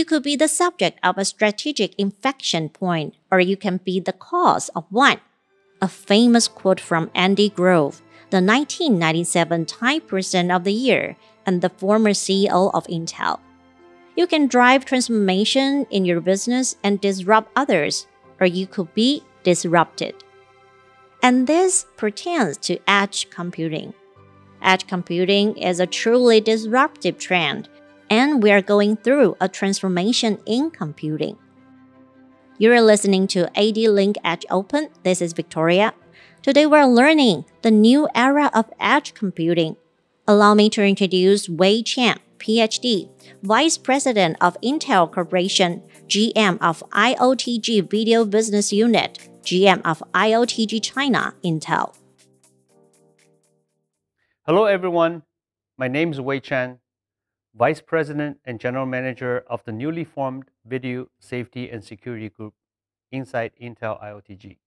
You could be the subject of a strategic inflection point, or you can be the cause of one. A famous quote from Andy Grove, the 1997 Time Person of the Year and the former CEO of Intel. You can drive transformation in your business and disrupt others, or you could be disrupted. And this pertains to edge computing. Edge computing is a truly disruptive trend, and we are going through a transformation in computing. You're listening to ADLink Edge Open. This is Victoria. Today we're learning the new era of edge computing. Allow me to introduce Wei Chen, PhD, Vice President of Intel Corporation, GM of IOTG Video Business Unit, GM of IOTG China, Intel. Hello, everyone. My name is Wei Chen, Vice President and General Manager of the newly formed Video Safety and Security Group inside Intel IOTG.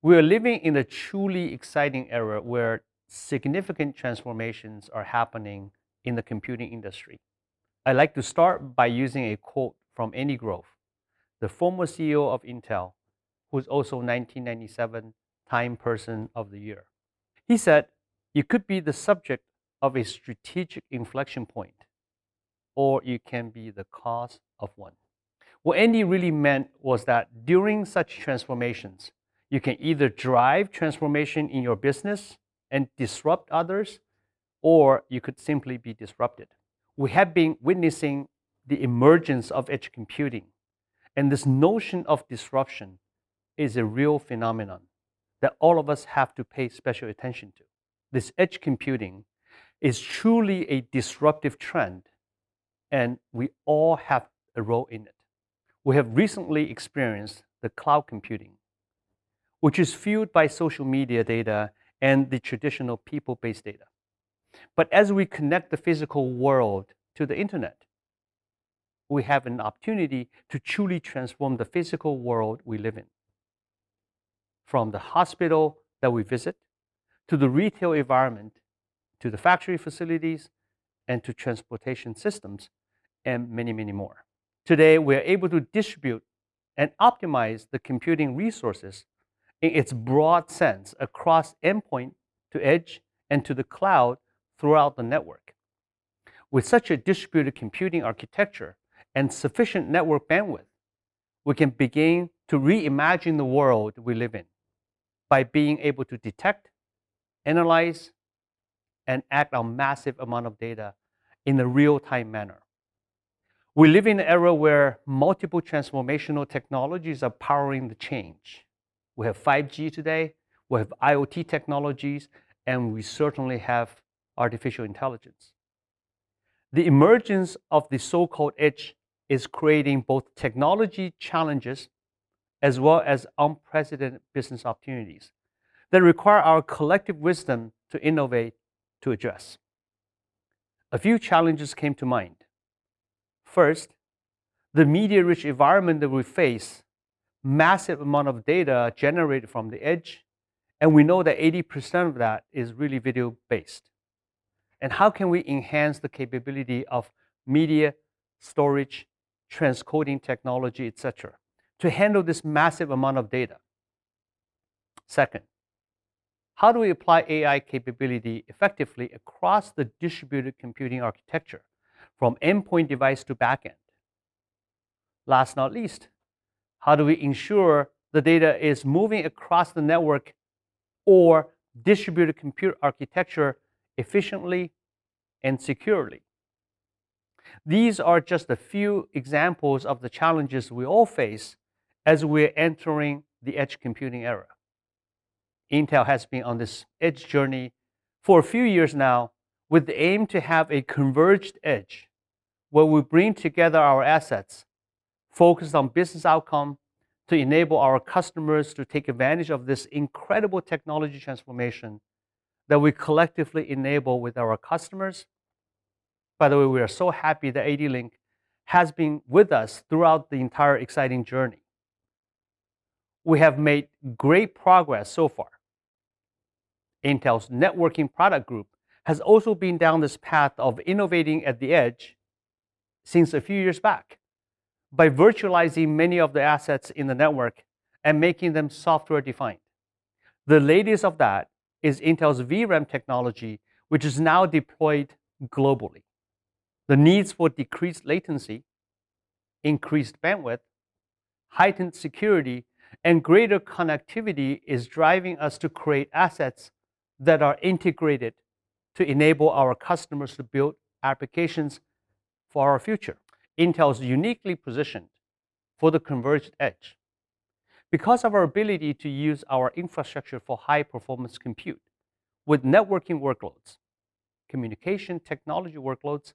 We are living in a truly exciting era where significant transformations are happening in the computing industry. I like to start by using a quote from Andy Grove, the former CEO of Intel, who's also 1997 Time Person of the Year. He said, You could be the subject of a strategic inflection point, or you can be the cause of one. What Andy really meant was that during such transformations, you can either drive transformation in your business and disrupt others, or you could simply be disrupted. We have been witnessing the emergence of edge computing, and this notion of disruption is a real phenomenon that all of us have to pay special attention to. This edge computing is truly a disruptive trend, and we all have a role in it. We have recently experienced the cloud computing, which is fueled by social media data and the traditional people based data. But as we connect the physical world to the internet, we have an opportunity to truly transform the physical world we live in. From the hospital that we visit, to the retail environment, to the factory facilities, and to transportation systems, and many, many more. Today, we are able to distribute and optimize the computing resources in its broad sense across endpoint to edge and to the cloud throughout the network. With such a distributed computing architecture and sufficient network bandwidth, we can begin to reimagine the world we live in by being able to detect, analyze, and act on massive amount of data in a real-time manner. We live in an era where multiple transformational technologies are powering the change. We have 5G today, we have IoT technologies, and we certainly have artificial intelligence. The emergence of the so called edge is creating both technology challenges as well as unprecedented business opportunities that require our collective wisdom to innovate to address. A few challenges came to mind. First, the media rich environment that we face massive amount of data generated from the edge, and we know that 80% of that is really video based. And how can we enhance the capability of media storage, transcoding technology, etc., to handle this massive amount of data? Second, how do we apply AI capability effectively across the distributed computing architecture from endpoint device to backend? Last not least, how do we ensure the data is moving across the network or distributed compute architecture efficiently and securely? These are just a few examples of the challenges we all face as we're entering the edge computing era. Intel has been on this edge journey for a few years now with the aim to have a converged edge where we bring together our assets focused on business outcome to enable our customers to take advantage of this incredible technology transformation that we collectively enable with our customers. By the way, we are so happy that ADLink has been with us throughout the entire exciting journey. We have made great progress so far. Intel's networking product group has also been down this path of innovating at the edge since a few years back by virtualizing many of the assets in the network and making them software defined. The latest of that is Intel's vRAN technology, which is now deployed globally. The needs for decreased latency, increased bandwidth, heightened security, and greater connectivity is driving us to create assets that are integrated to enable our customers to build applications for our future. Intel is uniquely positioned for the converged edge because of our ability to use our infrastructure for high performance compute with networking workloads, communication technology workloads,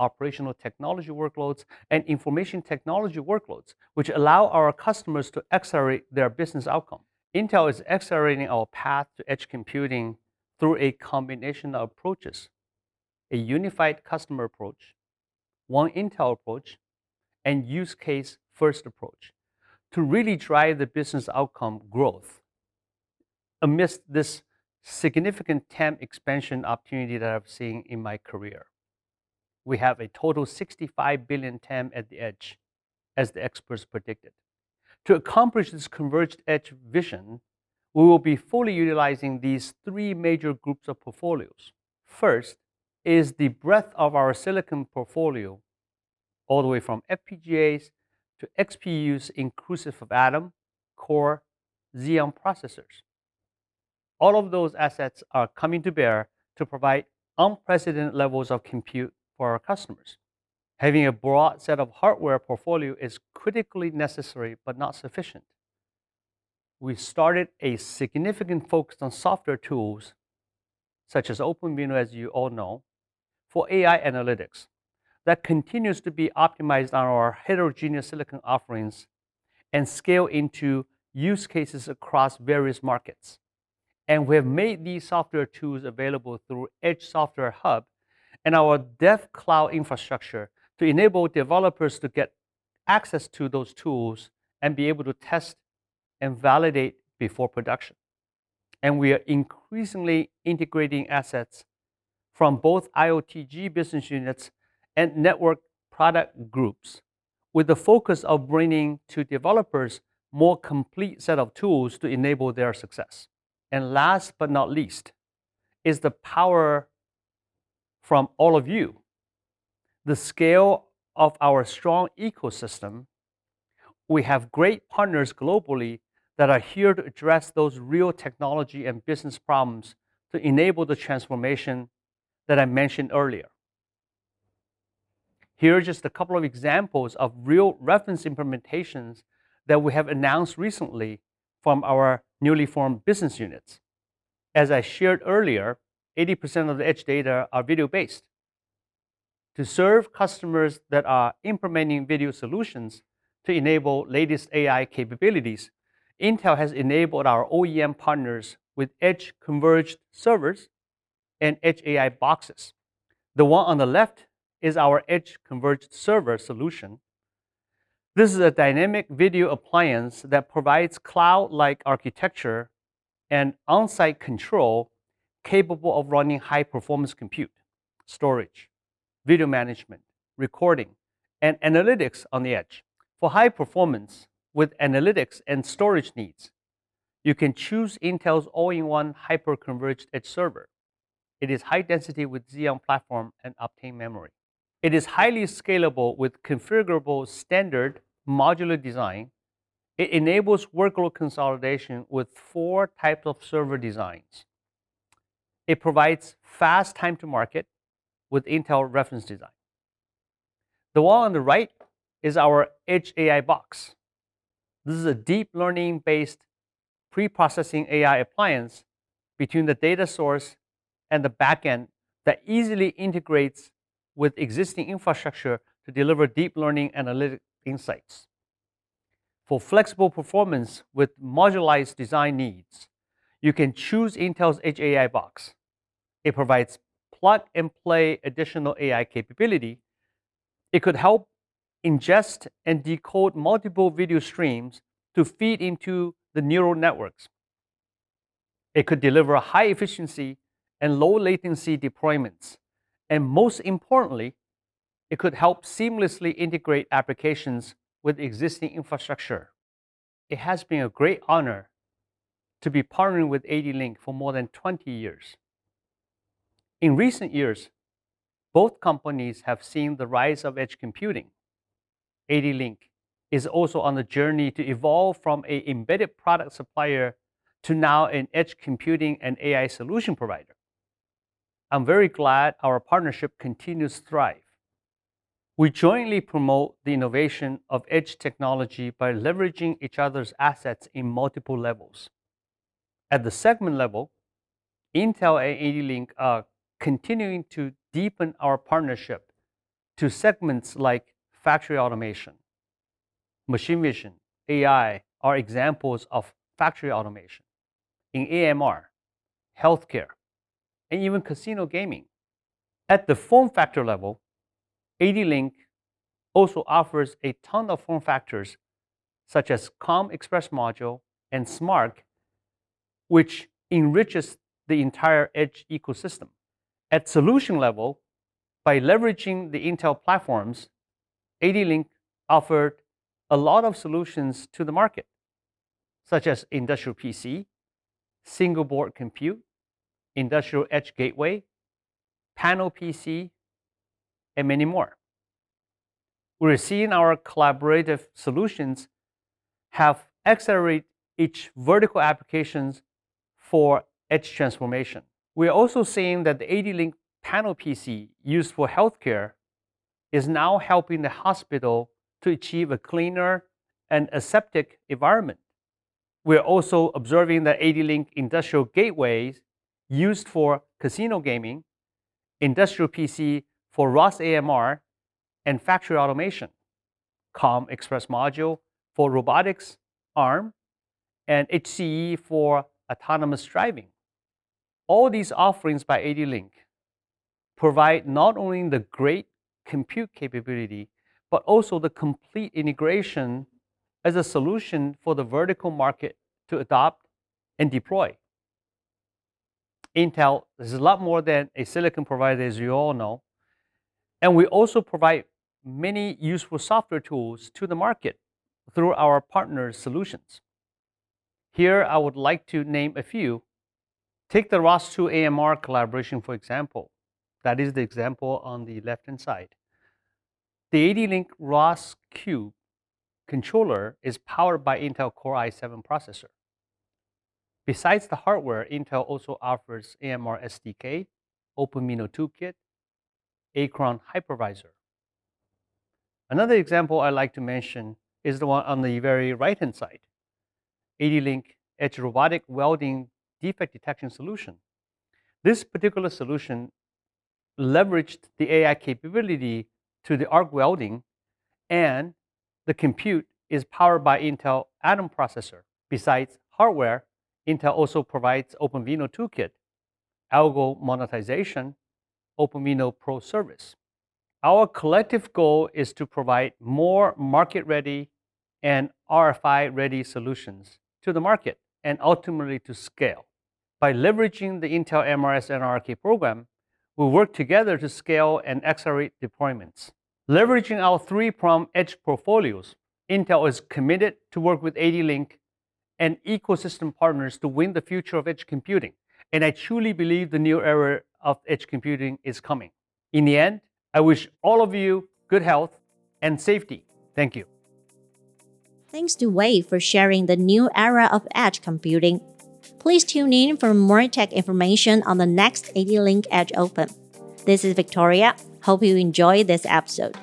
operational technology workloads, and information technology workloads, which allow our customers to accelerate their business outcome. Intel is accelerating our path to edge computing through a combination of approaches a unified customer approach, one Intel approach, and use case first approach to really drive the business outcome growth amidst this significant TAM expansion opportunity that I've seen in my career. We have a total 65 billion TAM at the edge, as the experts predicted. To accomplish this converged edge vision, we will be fully utilizing these three major groups of portfolios. First is the breadth of our silicon portfolio, all the way from FPGAs to XPUs inclusive of Atom, Core, Xeon processors. All of those assets are coming to bear to provide unprecedented levels of compute for our customers. Having a broad set of hardware portfolio is critically necessary but not sufficient. We started a significant focus on software tools, such as OpenVINO, as you all know, for AI analytics that continues to be optimized on our heterogeneous silicon offerings and scale into use cases across various markets. And we have made these software tools available through Edge Software Hub and our Dev Cloud infrastructure to enable developers to get access to those tools and be able to test and validate before production. And we are increasingly integrating assets from both IOTG business units and network product groups with the focus of bringing to developers more complete set of tools to enable their success. And last but not least is the power from all of you. The scale of our strong ecosystem, we have great partners globally that are here to address those real technology and business problems to enable the transformation that I mentioned earlier. Here are just a couple of examples of real reference implementations that we have announced recently from our newly formed business units. As I shared earlier, 80% of the edge data are video-based. To serve customers that are implementing video solutions to enable latest AI capabilities, Intel has enabled our OEM partners with edge converged servers and edge AI boxes. The one on the left is our edge converged server solution. This is a dynamic video appliance that provides cloud-like architecture and on-site control capable of running high-performance compute, storage, video management, recording, and analytics on the edge. For high performance with analytics and storage needs, you can choose Intel's all-in-one hyper-converged edge server. It is high density with Xeon platform and Optane memory. It is highly scalable with configurable standard modular design. It enables workload consolidation with four types of server designs. It provides fast time to market with Intel reference design. The wall on the right is our Edge AI box. This is a deep learning based pre-processing AI appliance between the data source and the backend that easily integrates with existing infrastructure to deliver deep learning analytic insights. For flexible performance with modularized design needs, you can choose Intel's Edge AI box. It provides plug and play additional AI capability. It could help ingest and decode multiple video streams to feed into the neural networks. It could deliver high efficiency and low latency deployments. And most importantly, It could help seamlessly integrate applications with existing infrastructure. It has been a great honor to be partnering with ADLink for more than 20 years. In recent years, both companies have seen the rise of edge computing. ADLink is also on the journey to evolve from an embedded product supplier to now an edge computing and AI solution provider. I'm very glad our partnership continues to thrive. We jointly promote the innovation of edge technology by leveraging each other's assets in multiple levels. At the segment level, Intel and ADLink are continuing to deepen our partnership to segments like factory automation, machine vision, AI are examples of factory automation. In AMR, healthcare, and even casino gaming. At the form factor level, ADLink also offers a ton of form factors such as COM Express Module and SMARC, which enriches the entire edge ecosystem. At solution level, by leveraging the Intel platforms, ADLink offered a lot of solutions to the market, such as industrial PC, single board compute, industrial edge gateway, panel PC, and many more. We're seeing our collaborative solutions have accelerated each vertical applications for edge transformation. We are also seeing that the ADLink panel PC used for healthcare is now helping the hospital to achieve a cleaner and aseptic environment. We're also observing that ADLink industrial gateways used for casino gaming, industrial PC for ROS AMR, and factory automation, COM Express Module for robotics, ARM, and HCE for autonomous driving. All these offerings by ADLink provide not only the great compute capability, but also the complete integration as a solution for the vertical market to adopt and deploy. Intel is a lot more than a silicon provider, as you all know. And we also provide many useful software tools to the market through our partner solutions. Here, I would like to name a few. Take the ROS2 AMR collaboration, for example. That is the example on the left-hand side. The ADLink ROS Cube controller is powered by Intel Core i7 processor. Besides the hardware, Intel also offers AMR SDK, OpenVINO Toolkit, ACRN Hypervisor. Another example I like to mention is the one on the very right-hand side. ADLink Edge Robotic Welding Defect Detection Solution. This particular solution leveraged the AI capability to the arc welding, and the compute is powered by Intel Atom processor. Besides hardware, Intel also provides OpenVINO Toolkit, algo monetization, OpenVINO Pro service. Our collective goal is to provide more market-ready and RFP-ready solutions to the market and ultimately to scale. By leveraging the Intel MRS NRK program, we work together to scale and accelerate deployments. Leveraging our three-pronged edge portfolios, Intel is committed to work with ADLink and ecosystem partners to win the future of edge computing. And I truly believe the new era of edge computing is coming. In the end, I wish all of you good health and safety. Thank you. Thanks to Wei for sharing the new era of edge computing. Please tune in for more tech information on the next ADLink Edge Open. This is Victoria. Hope you enjoyed this episode.